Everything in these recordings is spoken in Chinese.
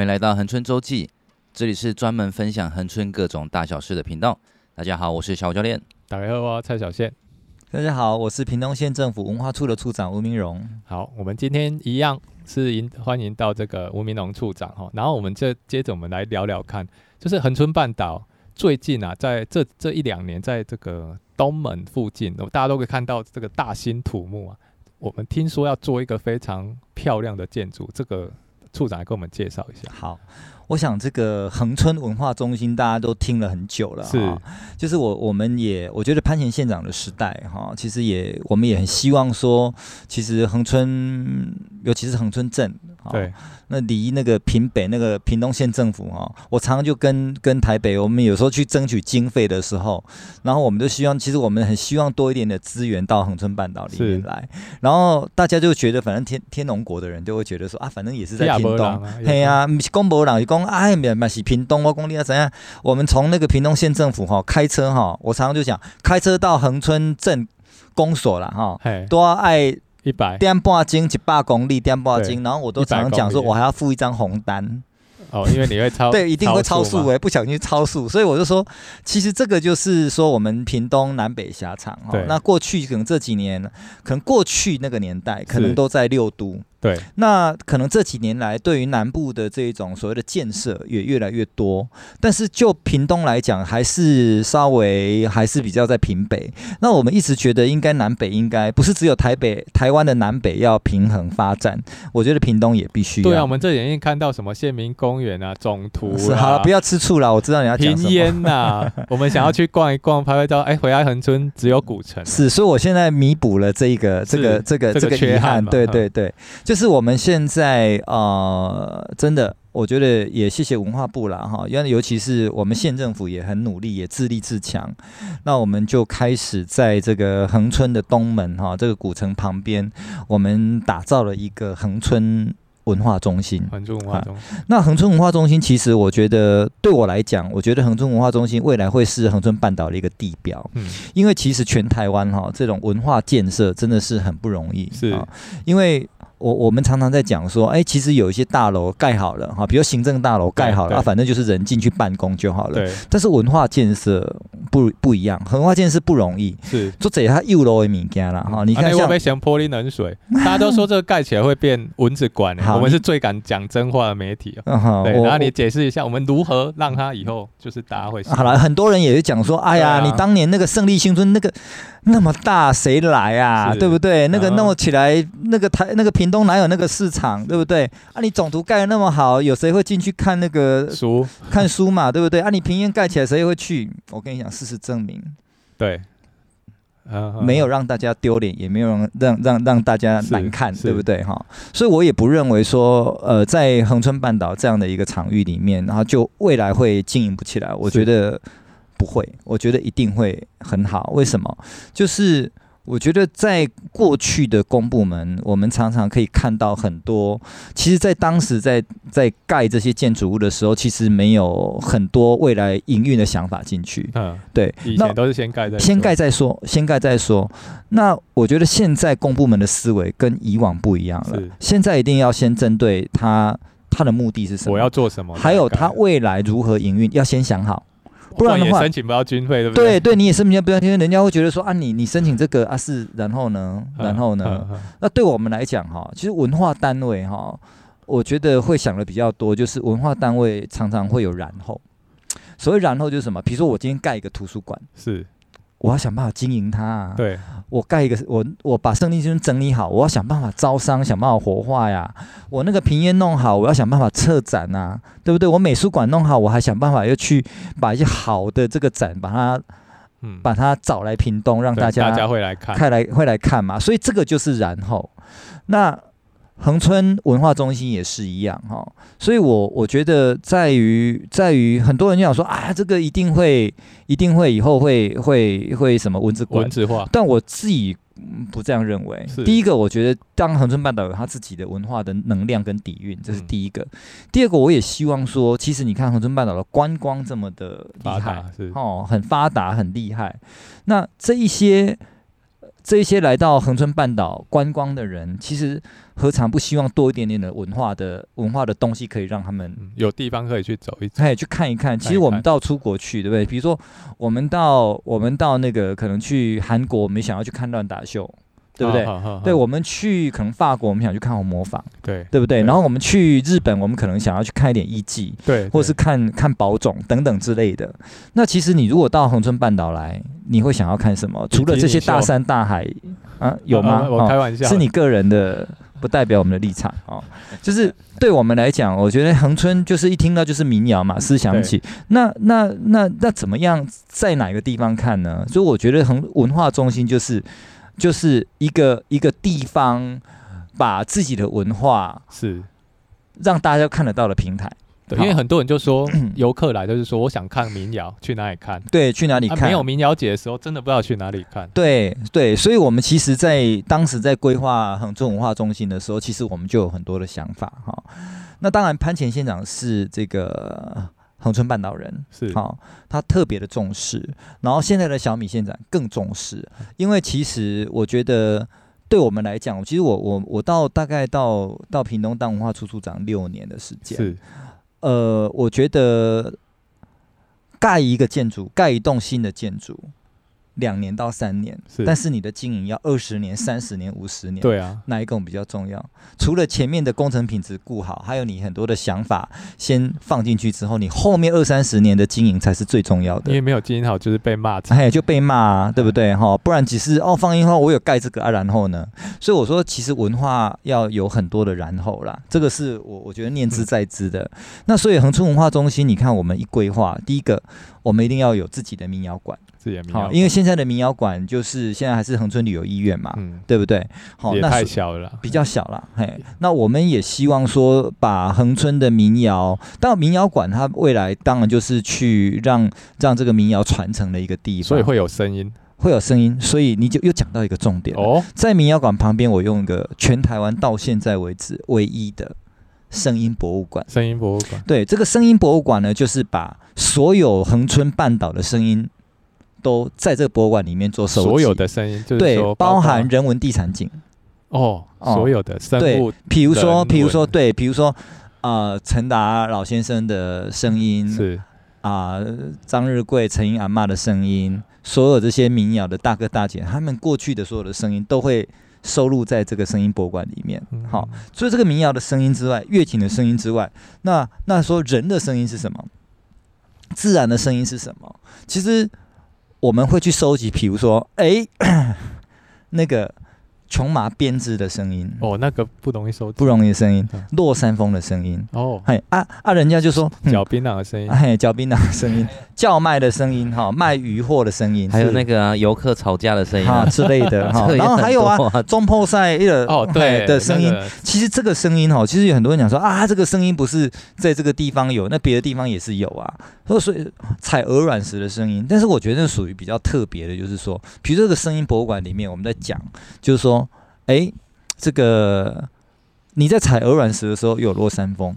欢迎来到恒春周记，这里是专门分享恒春各种大小事的频道。大家好，我是小教练。大家好，我是蔡小宪。大家好，我是屏东县政府文化处的处长吴明荣。好，我们今天一样是迎欢迎到这个吴明荣处长哈。然后我们这接着我们来聊聊看，就是恒春半岛最近啊，在这这一两年，在这个东门附近，大家都可以看到这个大兴土木啊。我们听说要做一个非常漂亮的建筑，这个。处长来给我们介绍一下。好，我想这个恒春文化中心大家都听了很久了，是，就是我我们也我觉得潘前县长的时代哈，其实也我们也很希望说，其实恒春尤其是恒春镇，对。那离那个屏北那个屏东县政府哈，我常常就跟跟台北，我们有时候去争取经费的时候，然后我们就希望，其实我们很希望多一点的资源到恒春半岛里面来，然后大家就觉得，反正天天龙国的人就会觉得说啊，反正也是在屏东，嘿呀，公博朗，公哎，没嘛是屏东，我公你要怎样？我们从那个屏东县政府哈开车哈，我常常就讲，开车到恒春镇公所了哈，都要爱。一百点半斤一百公里，点半斤，然后我都常常讲说，我还要付一张红单。哦，因为你会 超对，一定会超速诶，不小心超速，所以我就说，其实这个就是说我们屏东南北狭长哦。那过去可能这几年，可能过去那个年代，可能都在六都。对，那可能这几年来，对于南部的这一种所谓的建设也越来越多，但是就屏东来讲，还是稍微还是比较在屏北。那我们一直觉得，应该南北应该不是只有台北、台湾的南北要平衡发展，我觉得屏东也必须。对啊，我们这里已经看到什么县民公园啊、总图是好了，不要吃醋了，我知道你要讲什么。屏烟呐，我们想要去逛一逛，拍拍照，哎，回来恒村只有古城。是，所以我现在弥补了这一个、这个、这个、这个缺憾。对对对。就是我们现在呃，真的，我觉得也谢谢文化部啦哈，因为尤其是我们县政府也很努力，也自立自强。那我们就开始在这个恒村的东门哈，这个古城旁边，我们打造了一个恒村文化中心。恒春文化中心。那恒春文化中心，其实我觉得对我来讲，我觉得恒春文化中心未来会是恒春半岛的一个地标。嗯。因为其实全台湾哈，这种文化建设真的是很不容易。是。因为。我我们常常在讲说，哎、欸，其实有一些大楼盖好了哈，比如行政大楼盖好了，啊，反正就是人进去办公就好了。对。但是文化建设不不一样，文化建设不容易。是。做这它又楼的物件了哈，你看像。会不会泼冷水？大家都说这个盖起来会变蚊子馆，我们是最敢讲真话的媒体。嗯对。然后你解释一下，我们如何让它以后就是大家会。好了，很多人也是讲说，哎呀，你当年那个胜利新村那个。那么大谁来啊？对不对？那个弄起来，那个台那个屏东哪有那个市场？对不对？啊，你总图盖的那么好，有谁会进去看那个书？看书嘛，对不对？啊，你平原盖起来，谁会去？我跟你讲，事实证明，对，没有让大家丢脸，也没有让让让让大家难看，对不对？哈，所以我也不认为说，呃，在恒春半岛这样的一个场域里面，然后就未来会经营不起来。我觉得。不会，我觉得一定会很好。为什么？就是我觉得在过去的公部门，我们常常可以看到很多。其实，在当时在在盖这些建筑物的时候，其实没有很多未来营运的想法进去。嗯，对，以前都是先盖再先盖再说，先盖再说。那我觉得现在公部门的思维跟以往不一样了。现在一定要先针对他他的目的是什么，我要做什么，还有他未来如何营运，要先想好。不然的话，申请不到军费，对不对？对对，你也申请不到军费，人家会觉得说啊，你你申请这个啊是，然后呢，然后呢？那对我们来讲哈，其实文化单位哈，我觉得会想的比较多，就是文化单位常常会有然后。所谓然后就是什么？比如说我今天盖一个图书馆，是。我要想办法经营它啊！对，我盖一个，我我把胜利村整理好，我要想办法招商，想办法活化呀。我那个平面弄好，我要想办法策展呐，对不对？我美术馆弄好，我还想办法要去把一些好的这个展，把它，嗯，把它找来屏东，让大家大家会来看，看来会来看嘛。所以这个就是然后，那。恒春文化中心也是一样哈，所以我我觉得在于在于很多人就想说啊，这个一定会一定会以后会会会什么文字文字化，但我自己不这样认为。第一个，我觉得当恒春半岛有它自己的文化的能量跟底蕴，这是第一个。第二个，我也希望说，其实你看恒春半岛的观光这么的厉害，哦，很发达，很厉害。那这一些。这一些来到恒春半岛观光的人，其实何尝不希望多一点点的文化的文化的东西，可以让他们有地方可以去走一走，可以去看一看。其实我们到出国去，对不对？比如说我们到我们到那个可能去韩国，我们想要去看乱打秀。对不对？好好好对，我们去可能法国，我们想去看红磨坊，对对不对，对？然后我们去日本，我们可能想要去看一点艺伎，对，或者是看看宝冢等等之类的。那其实你如果到恒春半岛来，你会想要看什么？除了这些大山大海啊，有吗？我开玩笑，是你个人的，不代表我们的立场哦。就是对我们来讲，我觉得恒春就是一听到就是民谣嘛，思想起。那那那那怎么样，在哪个地方看呢？所以我觉得恒文化中心就是。就是一个一个地方，把自己的文化是让大家看得到的平台。对，因为很多人就说，游客来就是说，我想看民谣，去哪里看？对，去哪里看？啊、没有民谣节的时候，真的不知道去哪里看。对对，所以我们其实，在当时在规划恒春文化中心的时候，其实我们就有很多的想法哈。那当然，潘前县长是这个。恒春半岛人是。好，他特别的重视，然后现在的小米县长更重视，因为其实我觉得对我们来讲，其实我我我到大概到到屏东当文化处处长六年的时间，是，呃，我觉得盖一个建筑，盖一栋新的建筑。两年到三年，但是你的经营要二十年、三十年、五十年，对啊，哪一个比较重要？除了前面的工程品质顾好，还有你很多的想法先放进去之后，你后面二三十年的经营才是最重要的。因为没有经营好，就是被骂，哎，就被骂啊，对不对？哈，不然只是哦，放烟花我有盖这个啊，然后呢？所以我说，其实文化要有很多的然后啦，这个是我我觉得念之在之的。嗯、那所以恒春文化中心，你看我们一规划，第一个我们一定要有自己的民谣馆。好，因为现在的民谣馆就是现在还是恒春旅游医院嘛，嗯，对不对？好，也太小了，比较小了。嘿，那我们也希望说，把恒春的民谣，当然民谣馆它未来当然就是去让让这个民谣传承的一个地方，所以会有声音，会有声音。所以你就又讲到一个重点哦，在民谣馆旁边，我用一个全台湾到现在为止唯一的声音博物馆。声音博物馆，对，这个声音博物馆呢，就是把所有恒春半岛的声音。都在这个博物馆里面做收集，所有的声音，对，包含人文地产景哦，所有的生物，比如说，比如说，对，比如说，呃，陈达老先生的声音是啊，张、呃、日贵、陈英阿妈的声音，所有这些民谣的大哥大姐，他们过去的所有的声音都会收录在这个声音博物馆里面。好、嗯，除了这个民谣的声音之外，乐器的声音之外，那那说人的声音是什么？自然的声音是什么？其实。我们会去收集，比如说，哎，那个。琼麻编织的声音。哦，那个不容易收，不容易的声音。落山风的声音。哦，嘿啊啊，人家就说嚼槟榔的声音，嘿，嚼槟榔的声音，叫卖的声音，哈，卖鱼货的声音，还有那个游客吵架的声音啊之类的 哈。然后还有啊，中破赛一个哦对的声音。其实这个声音哈，其实有很多人讲说啊，这个声音不是在这个地方有，那别的地方也是有啊。所以采鹅卵石的声音，但是我觉得那属于比较特别的，就是说，比如这个声音博物馆里面，我们在讲，就是说。哎，这个你在采鹅卵石的时候有落山风，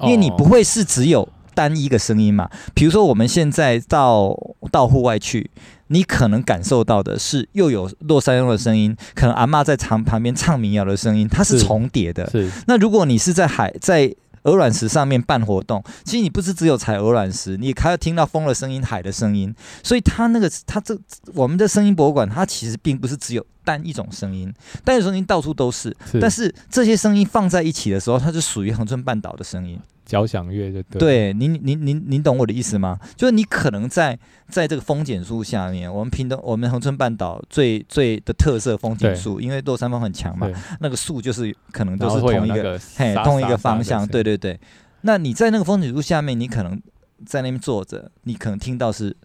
因为你不会是只有单一个声音嘛。比如说我们现在到到户外去，你可能感受到的是又有落山风的声音，可能阿妈在唱旁边唱民谣的声音，它是重叠的。是。那如果你是在海在。鹅卵石上面办活动，其实你不是只有采鹅卵石，你还要听到风的声音、海的声音。所以它那个，它这我们的声音博物馆，它其实并不是只有单一种声音，单一种声音到处都是。是。但是这些声音放在一起的时候，它是属于恒春半岛的声音。交响乐就对，对，您您您您懂我的意思吗？就是你可能在在这个风景树下面，我们屏东我们恒春半岛最最的特色风景树，因为落山风很强嘛，那个树就是可能都是同一个，个嘿同一个方向，对对对。那你在那个风景树下面，你可能在那边坐着，你可能听到是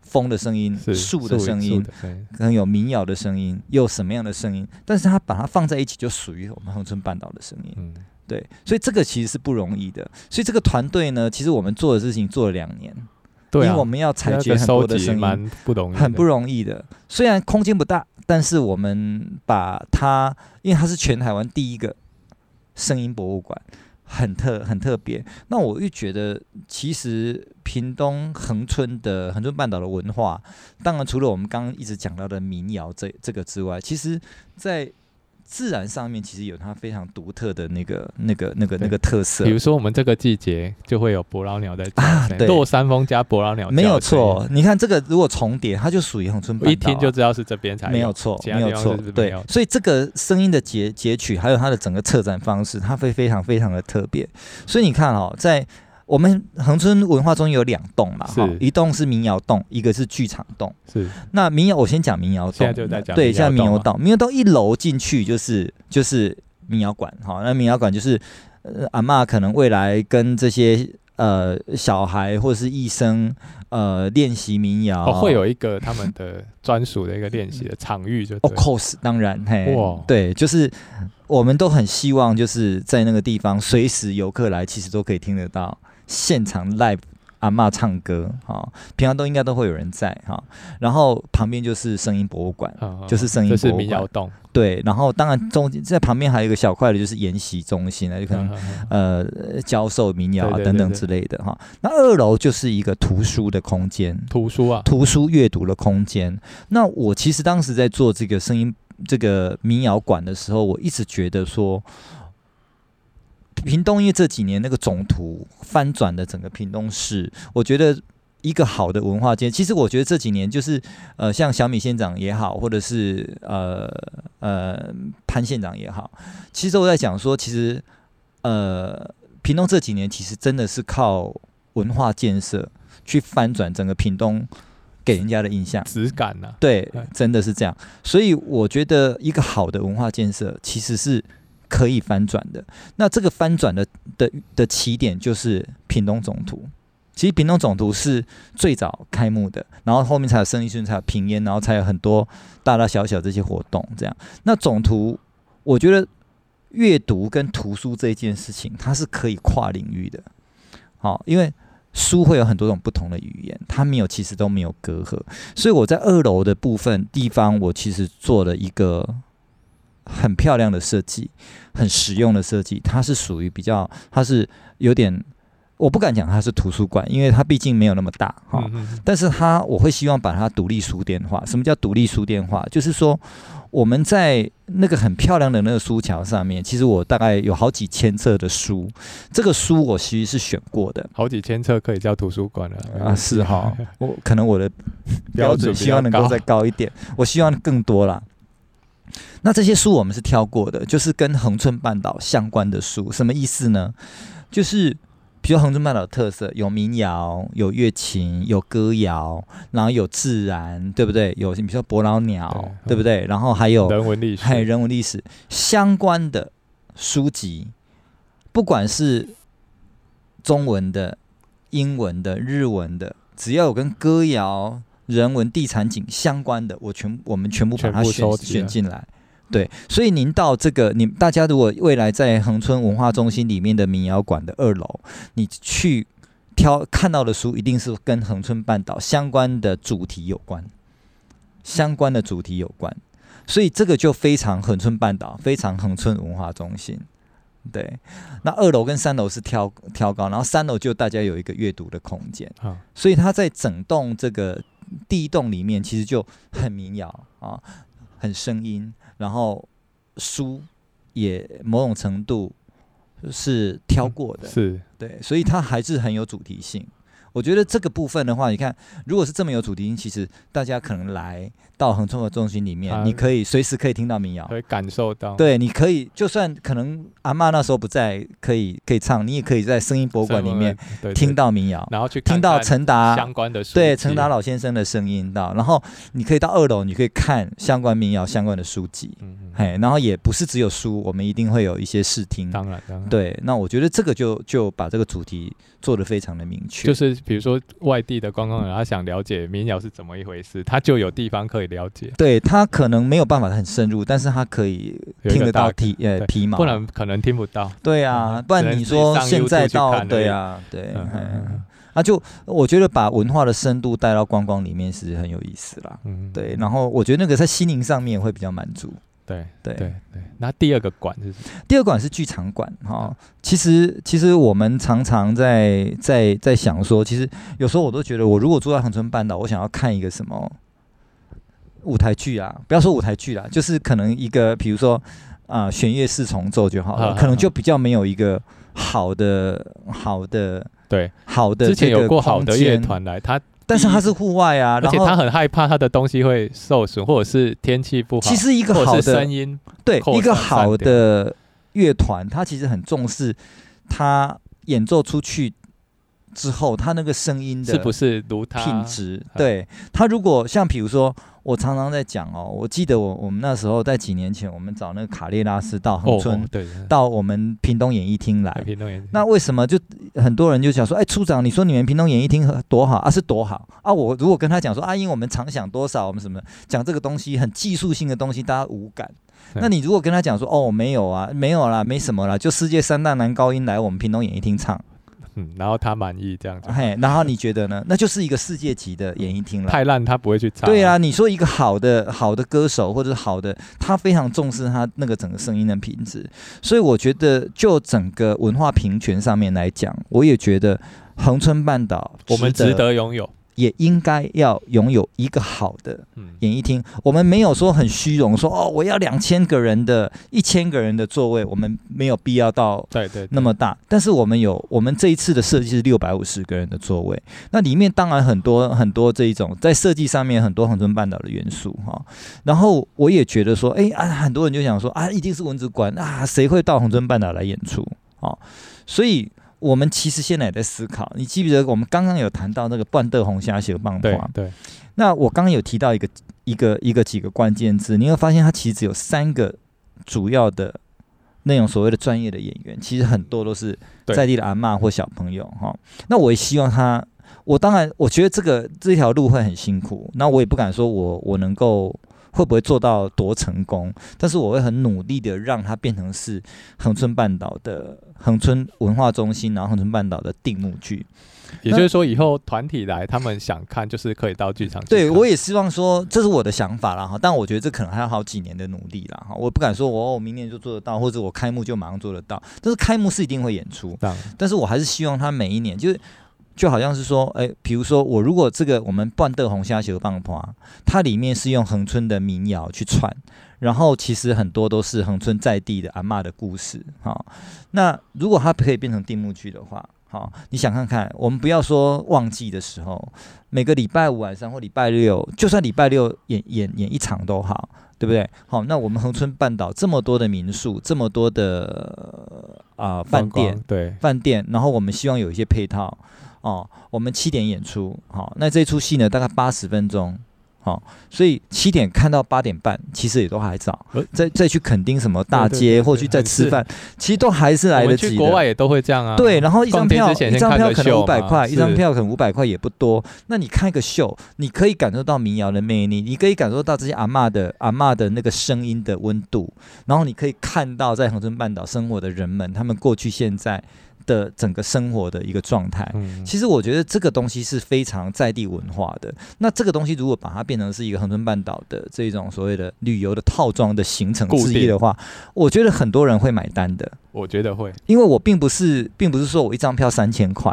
风的声音、树的声音，可能有民谣的声音，又什么样的声音？但是它把它放在一起，就属于我们恒春半岛的声音。嗯对，所以这个其实是不容易的。所以这个团队呢，其实我们做的事情做了两年，对、啊，因为我们要采集很多的声音，蛮不容易，很不容易的。虽然空间不大，但是我们把它，因为它是全台湾第一个声音博物馆，很特很特别。那我又觉得，其实屏东恒春的恒春半岛的文化，当然除了我们刚刚一直讲到的民谣这这个之外，其实在自然上面其实有它非常独特的那个、那个、那个、那个特色。比如说，我们这个季节就会有伯劳鸟在啊，对，落山风加伯劳鸟，没有错。你看这个如果重叠，它就属于恒春半岛，一听就知道是这边才，没有错，没有错。对，所以这个声音的截截取，还有它的整个策展方式，它会非常非常的特别。所以你看哦，在我们恒春文化中有两栋嘛，哈，一栋是民谣栋，一个是剧场栋。是，那民谣我先讲民谣栋，现在就在讲。对，现在民谣栋，民谣栋一楼进去就是就是民谣馆，哈，那民谣馆就是呃阿嬷可能未来跟这些呃小孩或者是医生呃练习民谣，哦，会有一个他们的专属的一个练习的 场域，就 Of course 当然，嘿，哇，对，就是我们都很希望就是在那个地方，随时游客来，其实都可以听得到。现场 live 阿嬷唱歌，哈，平常都应该都会有人在哈。然后旁边就是声音博物馆，哦、就是声音博物馆。对，然后当然中在旁边还有一个小块的，就是研习中心，那就可能、嗯、呃教授民谣啊等等之类的哈。那二楼就是一个图书的空间，图书啊，图书阅读的空间。那我其实当时在做这个声音这个民谣馆的时候，我一直觉得说。屏东因为这几年那个总图翻转的整个屏东市，我觉得一个好的文化间，其实我觉得这几年就是呃，像小米县长也好，或者是呃呃潘县长也好，其实我在讲说，其实呃屏东这几年其实真的是靠文化建设去翻转整个屏东给人家的印象质感呢、啊？对，真的是这样。所以我觉得一个好的文化建设其实是。可以翻转的，那这个翻转的的的起点就是屏东总图。其实屏东总图是最早开幕的，然后后面才有生力军，才有平烟，然后才有很多大大小小这些活动。这样，那总图，我觉得阅读跟图书这一件事情，它是可以跨领域的。好，因为书会有很多种不同的语言，它没有，其实都没有隔阂。所以我在二楼的部分地方，我其实做了一个。很漂亮的设计，很实用的设计，它是属于比较，它是有点，我不敢讲它是图书馆，因为它毕竟没有那么大哈。但是它我会希望把它独立书店化。什么叫独立书店化？就是说我们在那个很漂亮的那个书桥上面，其实我大概有好几千册的书，这个书我其实是选过的。好几千册可以叫图书馆了啊？是哈，我可能我的标准希望能够再高一点，我希望更多啦。那这些书我们是挑过的，就是跟恒春半岛相关的书，什么意思呢？就是比如恒春半岛的特色，有民谣、有乐琴、有歌谣，然后有自然，对不对？有你比如说伯劳鸟，对，对不对？然后还有人文历史，还有人文历史相关的书籍，不管是中文的、英文的、日文的，只要有跟歌谣、人文、地产景相关的，我全我们全部把它选选进来。对，所以您到这个，你大家如果未来在恒春文化中心里面的民谣馆的二楼，你去挑看到的书，一定是跟恒春半岛相关的主题有关，相关的主题有关，所以这个就非常恒春半岛，非常恒春文化中心。对，那二楼跟三楼是挑挑高，然后三楼就大家有一个阅读的空间，所以它在整栋这个第一栋里面，其实就很民谣啊，很声音。然后书也某种程度是挑过的，是对，所以它还是很有主题性。我觉得这个部分的话，你看，如果是这么有主题性，其实大家可能来到恒春的中心里面，啊、你可以随时可以听到民谣，可以感受到。对，你可以就算可能阿妈那时候不在，可以可以唱，你也可以在声音博物馆里面听到民谣，然后去听到陈达相关的对陈达老先生的声音到，然后你可以到二楼，你可以看相关民谣相关的书籍，嗯嗯。嘿，然后也不是只有书，我们一定会有一些试听，当然当然，对，那我觉得这个就就把这个主题做得非常的明确，就是。比如说外地的观光人，他想了解民谣是怎么一回事，他就有地方可以了解。对，他可能没有办法很深入，但是他可以听得到皮呃皮毛，不然可能听不到。对啊，不然你说现在到对啊对，嗯嗯啊就我觉得把文化的深度带到观光里面是很有意思啦。嗯，对，然后我觉得那个在心灵上面会比较满足。对对对对。那第二个馆是什么？第二馆是剧场馆哈。其实其实我们常常在在在想说，其实有时候我都觉得，我如果住在恒春半岛，我想要看一个什么舞台剧啊，不要说舞台剧啦，就是可能一个比如说啊、呃，弦乐四重奏就好了，可能就比较没有一个好的好的对好的。之前有过好的乐团来，他。但是它是户外啊，而且他很害怕他的东西会受损，或者是天气不好。其实一个好的声音，对一个好的乐团，他其实很重视他演奏出去之后，他那个声音的是不是如他品质？对他如果像比如说。我常常在讲哦，我记得我我们那时候在几年前，我们找那个卡列拉斯到恒春，对，到我们屏东演艺厅来。屏东演。那为什么就很多人就想说，哎，处长，你说你们屏东演艺厅多好啊？是多好啊？我如果跟他讲说，阿英，我们常想多少，我们什么讲这个东西很技术性的东西，大家无感。那你如果跟他讲说，哦，没有啊，没有啦，没什么啦，就世界三大男高音来我们屏东演艺厅唱。嗯，然后他满意这样子，嘿，然后你觉得呢？那就是一个世界级的演艺厅了。太烂他不会去唱。对啊，你说一个好的好的歌手或者是好的，他非常重视他那个整个声音的品质，所以我觉得就整个文化平权上面来讲，我也觉得恒春半岛我们值得拥有。也应该要拥有一个好的演艺厅。我们没有说很虚荣，说哦，我要两千个人的、一千个人的座位，我们没有必要到对对那么大。但是我们有，我们这一次的设计是六百五十个人的座位，那里面当然很多很多这一种在设计上面很多恒春半岛的元素哈。然后我也觉得说，哎啊，很多人就想说啊，一定是文字馆啊，谁会到恒春半岛来演出啊？所以。我们其实现在也在思考，你记不记得我们刚刚有谈到那个半德红虾球棒花？对。那我刚刚有提到一个一个一个几个关键字，你会发现它其实只有三个主要的那种所谓的专业的演员，其实很多都是在地的阿嬷或小朋友哈。那我也希望他，我当然我觉得这个这条路会很辛苦，那我也不敢说我我能够。会不会做到多成功？但是我会很努力的让它变成是恒春半岛的恒春文化中心，然后恒春半岛的定目剧。也就是说，以后团体来，他们想看，就是可以到剧场。对，我也希望说，这是我的想法啦哈。但我觉得这可能还要好几年的努力啦哈。我不敢说我明年就做得到，或者我开幕就马上做得到。但是开幕是一定会演出，但是我还是希望他每一年就是。就好像是说，哎，比如说我如果这个我们半豆红虾球棒花，它里面是用恒春的民谣去串，然后其实很多都是恒春在地的阿嬷的故事，哈。那如果它可以变成定目剧的话，好，你想看看，我们不要说旺季的时候，每个礼拜五晚上或礼拜六，就算礼拜六演演演一场都好，对不对？好，那我们恒春半岛这么多的民宿，这么多的啊饭店，对饭店，然后我们希望有一些配套。哦，我们七点演出，好、哦，那这出戏呢，大概八十分钟，好、哦，所以七点看到八点半，其实也都还早，呃、再再去垦丁什么大街，或去再吃饭，其实都还是来得及的。国外也都会这样啊。对，然后一张票，一张票可能五百块，一张票可能五百块也不多。那你看一个秀，你可以感受到民谣的魅力，你可以感受到这些阿嬷的阿嬷的那个声音的温度，然后你可以看到在恒春半岛生活的人们，他们过去现在。的整个生活的一个状态，其实我觉得这个东西是非常在地文化的。那这个东西如果把它变成是一个恒春半岛的这种所谓的旅游的套装的行程之一的话，我觉得很多人会买单的。我觉得会，因为我并不是，并不是说我一张票三千块，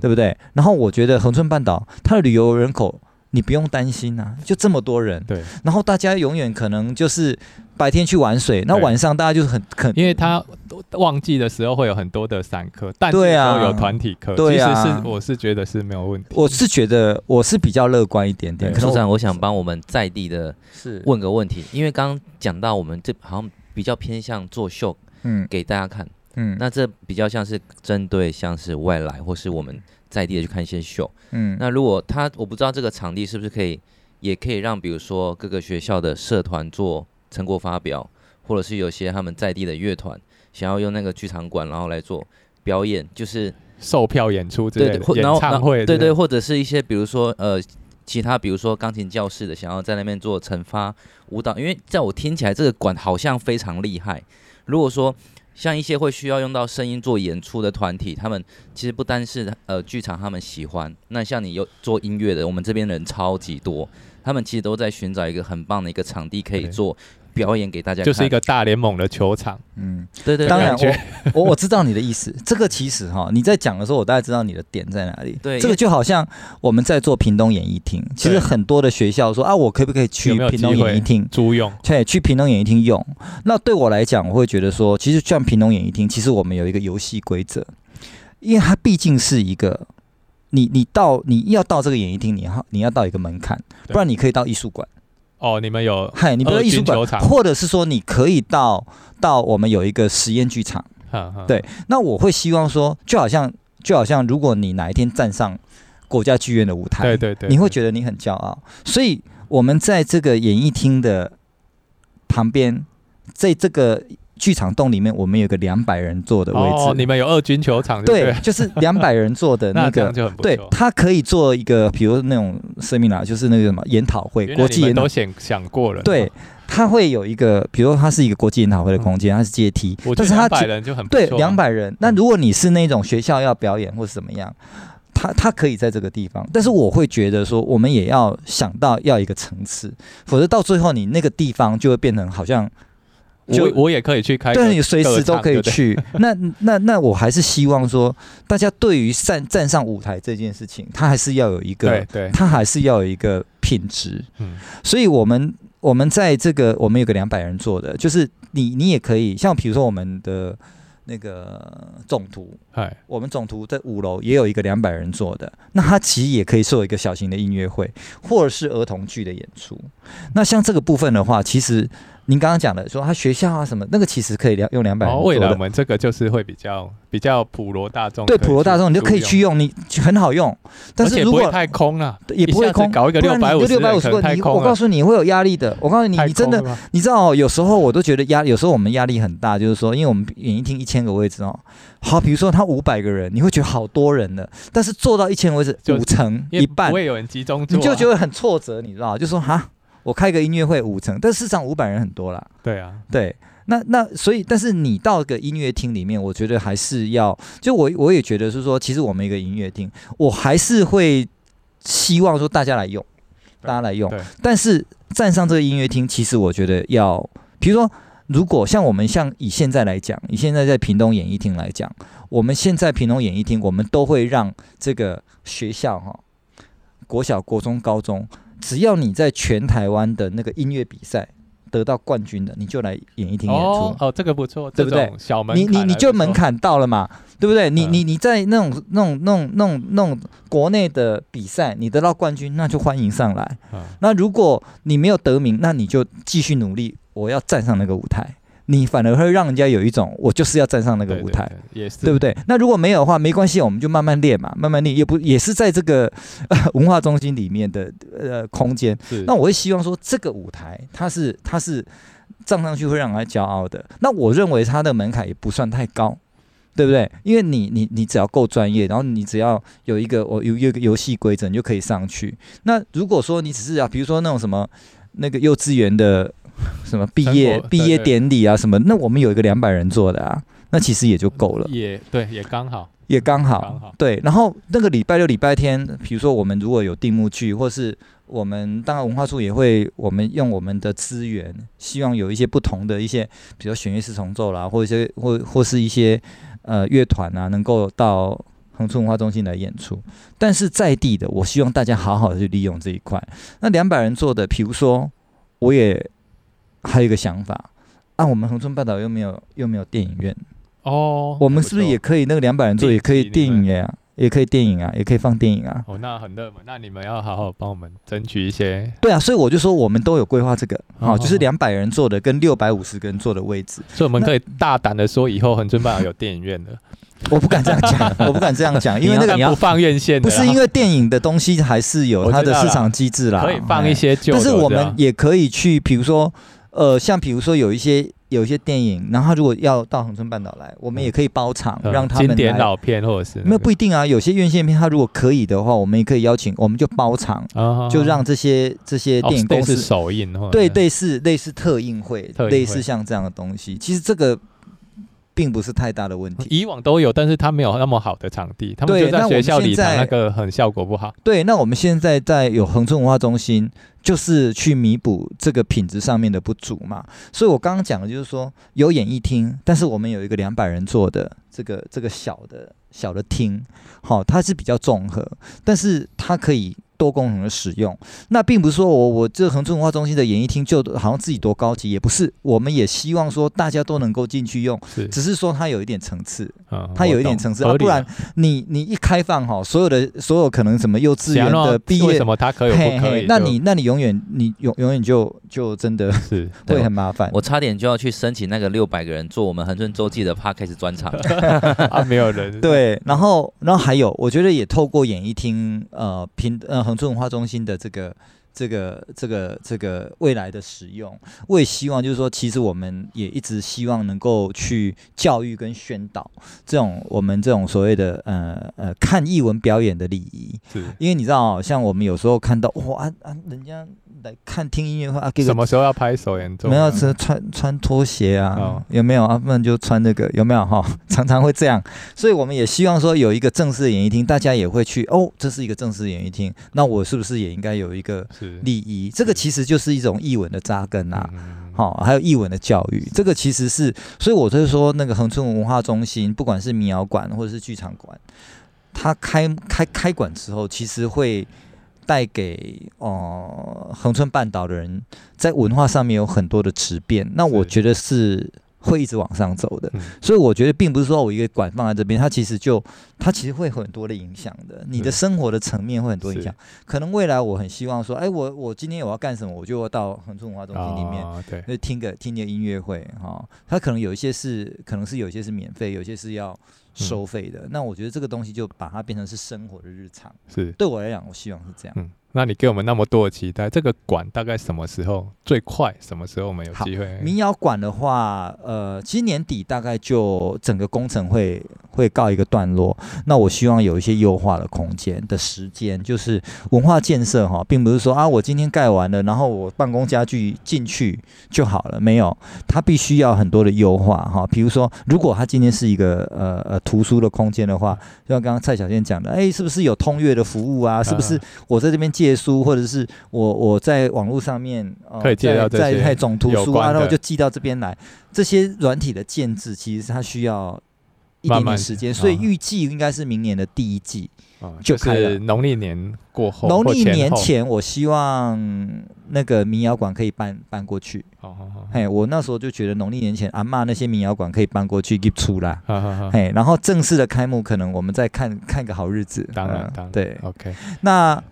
对不对？然后我觉得恒春半岛它的旅游人口。你不用担心啊，就这么多人，对，然后大家永远可能就是白天去玩水，那晚上大家就是很很，因为他旺季的时候会有很多的散客，但对啊，有团体客，对啊，其实是我是觉得是没有问题，我是觉得我是比较乐观一点点。处长，我想帮我们在地的是。问个问题，因为刚刚讲到我们这好像比较偏向做秀，嗯，给大家看，嗯，那这比较像是针对像是外来或是我们。在地的去看一些秀，嗯，那如果他我不知道这个场地是不是可以，也可以让比如说各个学校的社团做成果发表，或者是有些他们在地的乐团想要用那个剧场馆然后来做表演，就是售票演出之类的，对对，演唱会，对对，或者是一些比如说呃其他比如说钢琴教室的想要在那边做惩罚舞蹈，因为在我听起来这个馆好像非常厉害，如果说。像一些会需要用到声音做演出的团体，他们其实不单是呃剧场，他们喜欢。那像你又做音乐的，我们这边人超级多，他们其实都在寻找一个很棒的一个场地可以做表演给大家看，就是一个大联盟的球场。嗯，对对，当然我 我我知道你的意思。这个其实哈，你在讲的时候，我大概知道你的点在哪里。对，这个就好像我们在做屏东演艺厅，其实很多的学校说啊，我可不可以去屏东演艺厅租用？对，去屏东演艺厅用。那对我来讲，我会觉得说，其实像屏东演艺厅，其实我们有一个游戏规则，因为它毕竟是一个。你你到你要到这个演艺厅，你要你要到一个门槛，不然你可以到艺术馆。哦，你们有嗨，你不是艺术馆，或者是说你可以到到我们有一个实验剧场。呵呵对，那我会希望说，就好像就好像如果你哪一天站上国家剧院的舞台，对对对，你会觉得你很骄傲。所以我们在这个演艺厅的旁边，在这个。剧场洞里面，我们有个两百人坐的位置。哦，你们有二军球场对，对，就是两百人坐的 那个。那对，他可以做一个，比如那种 seminar，就是那个什么研讨会，国际研讨会都想想过了。对，他会有一个，比如说它是一个国际研讨会的空间，它是阶梯，但是他两百人就很对两百人。那如果你是那种学校要表演或是怎么样，他他可以在这个地方，但是我会觉得说，我们也要想到要一个层次，否则到最后你那个地方就会变成好像。就我，我也可以去开，对，你随时都可以去。那那那，我还是希望说，大家对于站站上舞台这件事情，他还是要有一个，对，对，他还是要有一个品质。嗯，所以我们我们在这个我们有个两百人做的，就是你你也可以，像比如说我们的那个总图，哎，我们总图在五楼也有一个两百人座的，那他其实也可以做一个小型的音乐会，或者是儿童剧的演出。那像这个部分的话，其实。您刚刚讲的说他学校啊什么那个其实可以两用两百人做的。未来我们这个就是会比较比较普罗大众。对普罗大众你就可以去用，你很好用。但是如果太空了，也不会空。搞一个六百五十个，你我告诉你会有压力的。我告诉你，你真的你知道哦，有时候我都觉得压，有时候我们压力很大，就是说，因为我们演艺厅一千个位置哦，好，比如说他五百个人，你会觉得好多人的，但是做到一千个位置五成一半不会有人集中，你就觉得很挫折，你知道？就说哈。我开个音乐会五成，但市场五百人很多啦。对啊，对，那那所以，但是你到个音乐厅里面，我觉得还是要，就我我也觉得是说，其实我们一个音乐厅，我还是会希望说大家来用，大家来用。但是站上这个音乐厅，其实我觉得要，比如说，如果像我们像以现在来讲，以现在在屏东演艺厅来讲，我们现在屏东演艺厅，我们都会让这个学校哈，国小、国中、高中。只要你在全台湾的那个音乐比赛得到冠军的，你就来演艺厅演出。哦，哦，这个不错，对不对？小门槛，你你你就门槛到了嘛，对不对？你你你在那种那种那种那种那种国内的比赛，你得到冠军，那就欢迎上来。那如果你没有得名，那你就继续努力，我要站上那个舞台。你反而会让人家有一种，我就是要站上那个舞台，对，对，对，也是，对不对？那如果没有的话，没关系，我们就慢慢练嘛，慢慢练，也不也是在这个、呃、文化中心里面的呃空间。那我会希望说，这个舞台它是它是站上去会让人家骄傲的。那我认为它的门槛也不算太高，对不对？因为你你你只要够专业，然后你只要有一个我有一个游戏规则，你就可以上去。那如果说你只是啊比如说那种什么那个幼稚园的。什么毕业毕业典礼啊什么？那我们有一个两百人做的啊，那其实也就够了。也对，也刚好，也刚好。好对，然后那个礼拜六、礼拜天，比如说我们如果有定目剧，或是我们当然文化处也会，我们用我们的资源，希望有一些不同的一些，比如说弦乐四重奏啦，或者一些或或是一些呃乐团啊，能够到恒春文化中心来演出。但是在地的，我希望大家好好的去利用这一块。那两百人做的，比如说我也。还有一个想法，啊，我们恒春半岛又没有又没有电影院哦，我们是不是也可以那个两百人座也可以电影呀？也可以电影啊，也可以放电影啊。哦，那很热门，那你们要好好帮我们争取一些。对啊，所以我就说我们都有规划这个，好，就是两百人座的跟六百五十个人座的位置，所以我们可以大胆的说，以后恒春半岛有电影院的。我不敢这样讲，我不敢这样讲，因为那个你要不放院线，不是因为电影的东西还是有它的市场机制啦，可以放一些旧的，但是我们也可以去，比如说。呃，像比如说有一些有一些电影，然后他如果要到恒春半岛来，我们也可以包场，嗯、让他们来。经典老片或者是、那个、没有不一定啊，有些院线片，他如果可以的话，我们也可以邀请，我们就包场，哦、就让这些这些电影公司、哦、首映，对，类似类似特映会，特映会类似像这样的东西。其实这个并不是太大的问题。以往都有，但是他没有那么好的场地，他们就在学校礼堂那个很效果不好。对，那我们现在在有恒春文化中心，就是去弥补这个品质上面的不足嘛。所以我刚刚讲的就是说有演艺厅，但是我们有一个两百人座的这个这个小的小的厅，好，它是比较综合，但是它可以。多功能的使用，那并不是说我我这恒春文化中心的演艺厅就好像自己多高级，也不是。我们也希望说大家都能够进去用，是只是说它有一点层次，嗯、它有一点层次啊，不然你你一开放哈，所有的所有可能什么幼稚园的毕业，为什么它可以不可以？嘿嘿那你那你永远你永永远就就真的是 会很麻烦。我差点就要去申请那个六百个人做我们恒春周记的 p a r k a s 专场，啊，没有人对，然后然后还有，我觉得也透过演艺厅呃平呃。恒春文化中心的这个、这个、这个、这个未来的使用，我也希望就是说，其实我们也一直希望能够去教育跟宣导这种我们这种所谓的呃呃看艺文表演的礼仪，是因为你知道，像我们有时候看到哇啊，啊人家。来看听音乐会啊，什么时候要拍手演奏？没有，是穿穿拖鞋啊，哦、有没有啊？不然就穿那个，有没有哈？常常会这样，所以我们也希望说有一个正式的演艺厅，大家也会去哦。这是一个正式的演艺厅，那我是不是也应该有一个礼仪？这个其实就是一种艺文的扎根啊，好、嗯，还有艺文的教育。这个其实是，所以我就是说，那个恒春文化中心，不管是民谣馆或者是剧场馆，它开开开馆之后，其实会。带给哦，恒春半岛的人在文化上面有很多的质变，那我觉得是会一直往上走的。所以我觉得并不是说我一个馆放在这边，它其实就它其实会很多的影响的。你的生活的层面会很多影响。可能未来我很希望说，哎，我我今天我要干什么，我就要到恒春文化中心里面，对，听个听个音乐会哈。它可能有一些是，可能是有一些是免费，有些是要。收费的，那我觉得这个东西就把它变成是生活的日常。是，对我来讲，我希望是这样。嗯那你给我们那么多的期待，这个馆大概什么时候最快？什么时候我们有机会？民谣馆的话，呃，今年底大概就整个工程会会告一个段落。那我希望有一些优化的空间的时间，就是文化建设哈，并不是说啊，我今天盖完了，然后我办公家具进去就好了，没有，它必须要很多的优化哈。比如说，如果它今天是一个呃呃图书的空间的话，就像刚刚蔡小健讲的，哎，是不是有通阅的服务啊？是不是我在这边。借书，或者是我我在网络上面，呃、可以借到这些在总图书啊，然后就寄到这边来。这些软体的建制，其实它需要一点点时间，所以预计应该是明年的第一季就开了。农历年过后，农历年前，我希望那个民谣馆可以搬搬过去。好好好，嘿，我那时候就觉得农历年前阿嬷那些民谣馆可以搬过去给出来。好好好，嘿，然后正式的开幕，可能我们再看看个好日子。当然，当然，对，OK，那。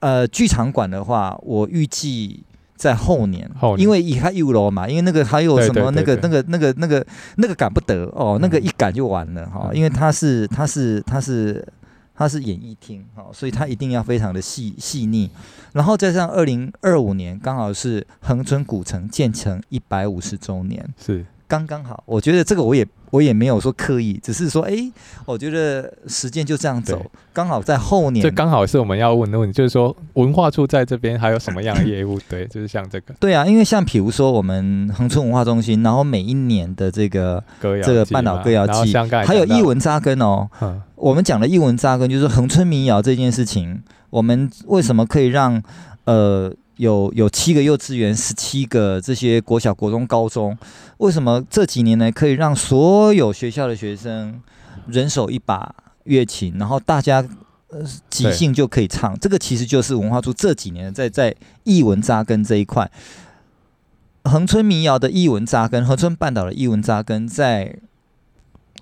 呃，剧场馆的话，我预计在后年，后年。因为一开一楼嘛，因为那个还有什么那个那个那个那个那个赶不得哦，那个一赶就完了哈，嗯、因为它是它是它是它是演艺厅哈，所以它一定要非常的细细腻，然后再上二零二五年刚好是恒春古城建成一百五十周年，是。刚刚好，我觉得这个我也。我也没有说刻意，只是说，哎、欸，我觉得时间就这样走，刚好在后年。这刚好是我们要问的问题，就是说文化处在这边还有什么样的业务？对，就是像这个。对啊，因为像比如说我们恒春文化中心，然后每一年的这个这个半岛歌谣季，还有艺文扎根哦。嗯、我们讲的艺文扎根，就是恒春民谣这件事情，我们为什么可以让呃？有有七个幼稚园，十七个这些国小、国中、高中，为什么这几年呢？可以让所有学校的学生人手一把乐琴，然后大家呃即兴就可以唱。这个其实就是文化处这几年在在艺文扎根这一块，恒春民谣的艺文扎根，恒春半岛的艺文扎根在。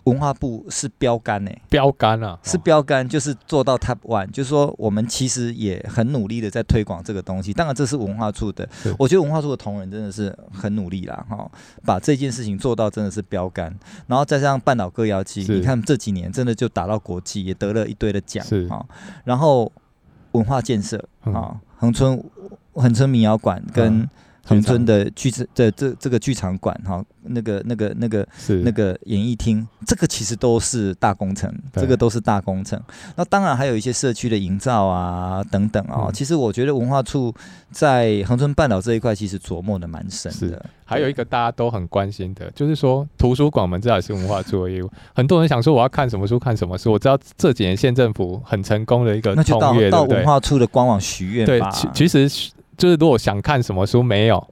文化部是标杆呢、欸，标杆啊，是标杆，就是做到 top one，就是说我们其实也很努力的在推广这个东西。当然这是文化处的，我觉得文化处的同仁真的是很努力啦，哈，把这件事情做到真的是标杆。然后再加上半岛歌谣季，是你看这几年真的就打到国际，也得了一堆的奖，是啊。然后文化建设啊，恒春恒春民谣馆跟。恒春的剧的这这这个剧场馆哈。那个、那个、那个是那个演艺厅，这个其实都是大工程，这个都是大工程。那当然还有一些社区的营造啊等等啊、哦嗯。其实我觉得文化处在恒春半岛这一块，其实琢磨的蛮深的。还有一个大家都很关心的，就是说图书馆，我们知道是文化处的业务。很多人想说我要看什么书，看什么书。我知道这几年县政府很成功的一个通阅，那就到，到文化处的官网许愿吧。对，其其实就是如果想看什么书没有。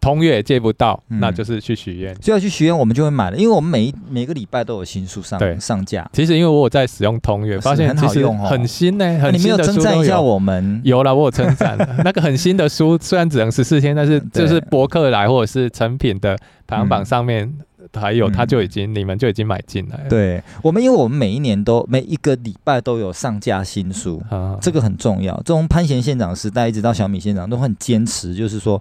通阅借不到，嗯，那就是去许愿，就要去许愿，我们就会买了。因为我们每一每个礼拜都有新书上上架。其实因为我有在使用通阅，发现很好用，很新呢，欸，很新的书。你没有称赞一下我们？有了，我有称赞。那个很新的书虽然只能十四天，但是就是博客来或者是成品的排行榜上面。嗯还有，他就已经、嗯，你们就已经买进来了。对我们，因为我们每一年都每一个礼拜都有上架新书，啊，这个很重要。从潘贤县长时代一直到小米县长都很坚持，就是说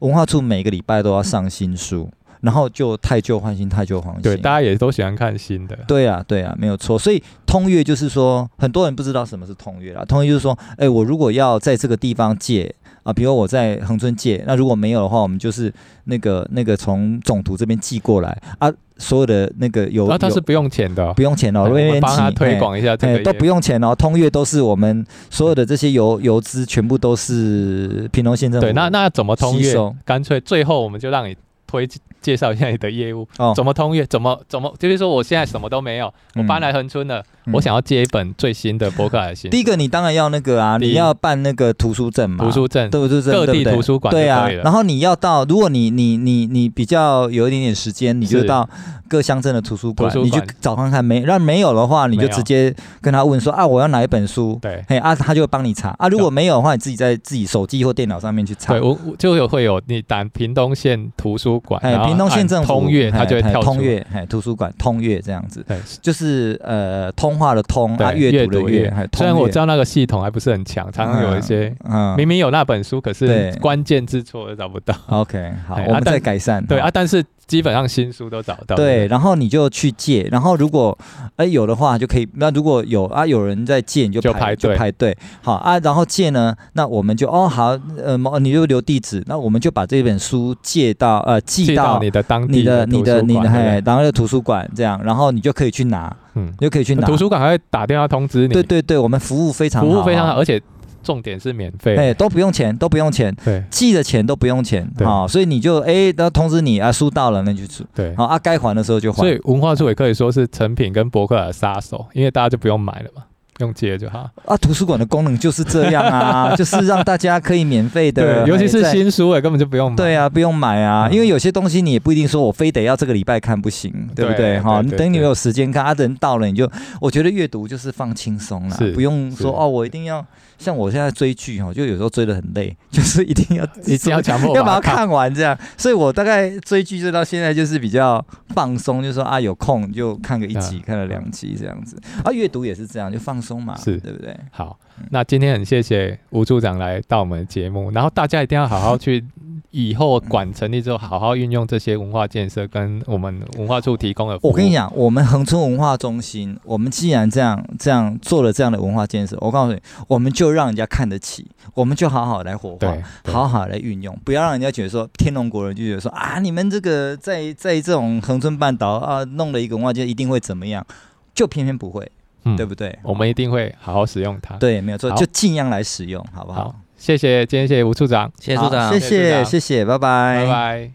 文化处每个礼拜都要上新书，嗯、然后就太旧换新，太旧换新。对，大家也都喜欢看新的。对啊，对啊，没有错。所以通阅就是说，很多人不知道什么是通阅啦。通阅就是说，哎、欸，我如果要在这个地方借。啊，比如我在恒春借，那如果没有的话，我们就是那个那个从总图这边寄过来啊，所有的那个有，那它是不用钱的，不用钱哦，我们帮他推广一下这个，都不用钱哦，通月都是我们所有的这些邮邮资全部都是平东县政府。对，那那怎么通月？干脆最后我们就让你推。介绍一下你的业务哦，怎么通月？怎么怎么？就是说，我现在什么都没有，我搬来恒春了，嗯，我想要借一本最新的博客来新。第一个，你当然要那个啊，你要办那个图书证嘛，图书证，对不对，各地图书馆对啊。然后你要到，如果你你你你比较有一点点时间，你就到各乡镇的图书馆，你去找看看没，让没有的话，你就直接跟他问说啊，我要哪一本书？对，嘿啊，他就会帮你查啊。如果没有的话，你自己在自己手机或电脑上面去查。对，我就有会有你打屏东县图书馆，哎，屏东县政府。阅，它就会跳通阅，哎，图书馆通阅这样子，对，就是呃，通话的通，啊，阅读的阅。虽然我知道那个系统还不是很强，常常有一些，嗯，明明有那本书，可是关键字错了找不到。OK，好，我们再改善。对啊，但是。基本上新书都找到，对，然后你就去借，然后如果哎有的话就可以，那如果有啊有人在借，你就排就排队，好啊，然后借呢，那我们就哦好，呃，你就留地址，那我们就把这本书借到呃寄到你的当地你的你的你的嘿当地的图书馆这样，然后你就可以去拿，嗯，你就可以去拿，图书馆还会打电话通知你，对对对，我们服务非常好，服务非常好，而且。重点是免费，哎，都不用钱，都不用钱，对，寄的钱都不用钱，好、哦，所以你就哎，那通知你啊，书到了那就对，好啊，该还的时候就还。所以文化处也可以说是成品跟博客的杀手，因为大家就不用买了嘛。用借就好啊！图书馆的功能就是这样啊，就是让大家可以免费的，对，尤其是新书哎，根本就不用买。对啊，不用买啊，因为有些东西你也不一定说我非得要这个礼拜看不行，对不对？哈，你等你有时间看，啊，等到了你就，我觉得阅读就是放轻松了，不用说哦，我一定要像我现在追剧哈，就有时候追得很累，就是一定要 一定要强迫 要把它看完这样。所以我大概追剧追到现在就是比较放松，就是说啊有空就看个一集，看了两集这样子。啊，阅读也是这样，就放松嘛，是对不对？对，好，那今天很谢谢吴处长来到我们的节目，然后大家一定要好好去，以后馆成立之后，好好运用这些文化建设跟我们文化处提供的。我跟你讲，我们恒春文化中心，我们既然这样这样做了这样的文化建设，我告诉你，我们就让人家看得起，我们就好好来活化，好好来运用，不要让人家觉得说天龙国人就觉得说啊，你们这个在在这种恒春半岛啊弄了一个文化建设一定会怎么样，就偏偏不会。嗯、对不对？我们一定会好好使用它。对，没有错，就尽量来使用，好不好？好，谢谢，今天谢谢吴处长，谢谢处长，谢谢，谢谢，拜拜，拜拜。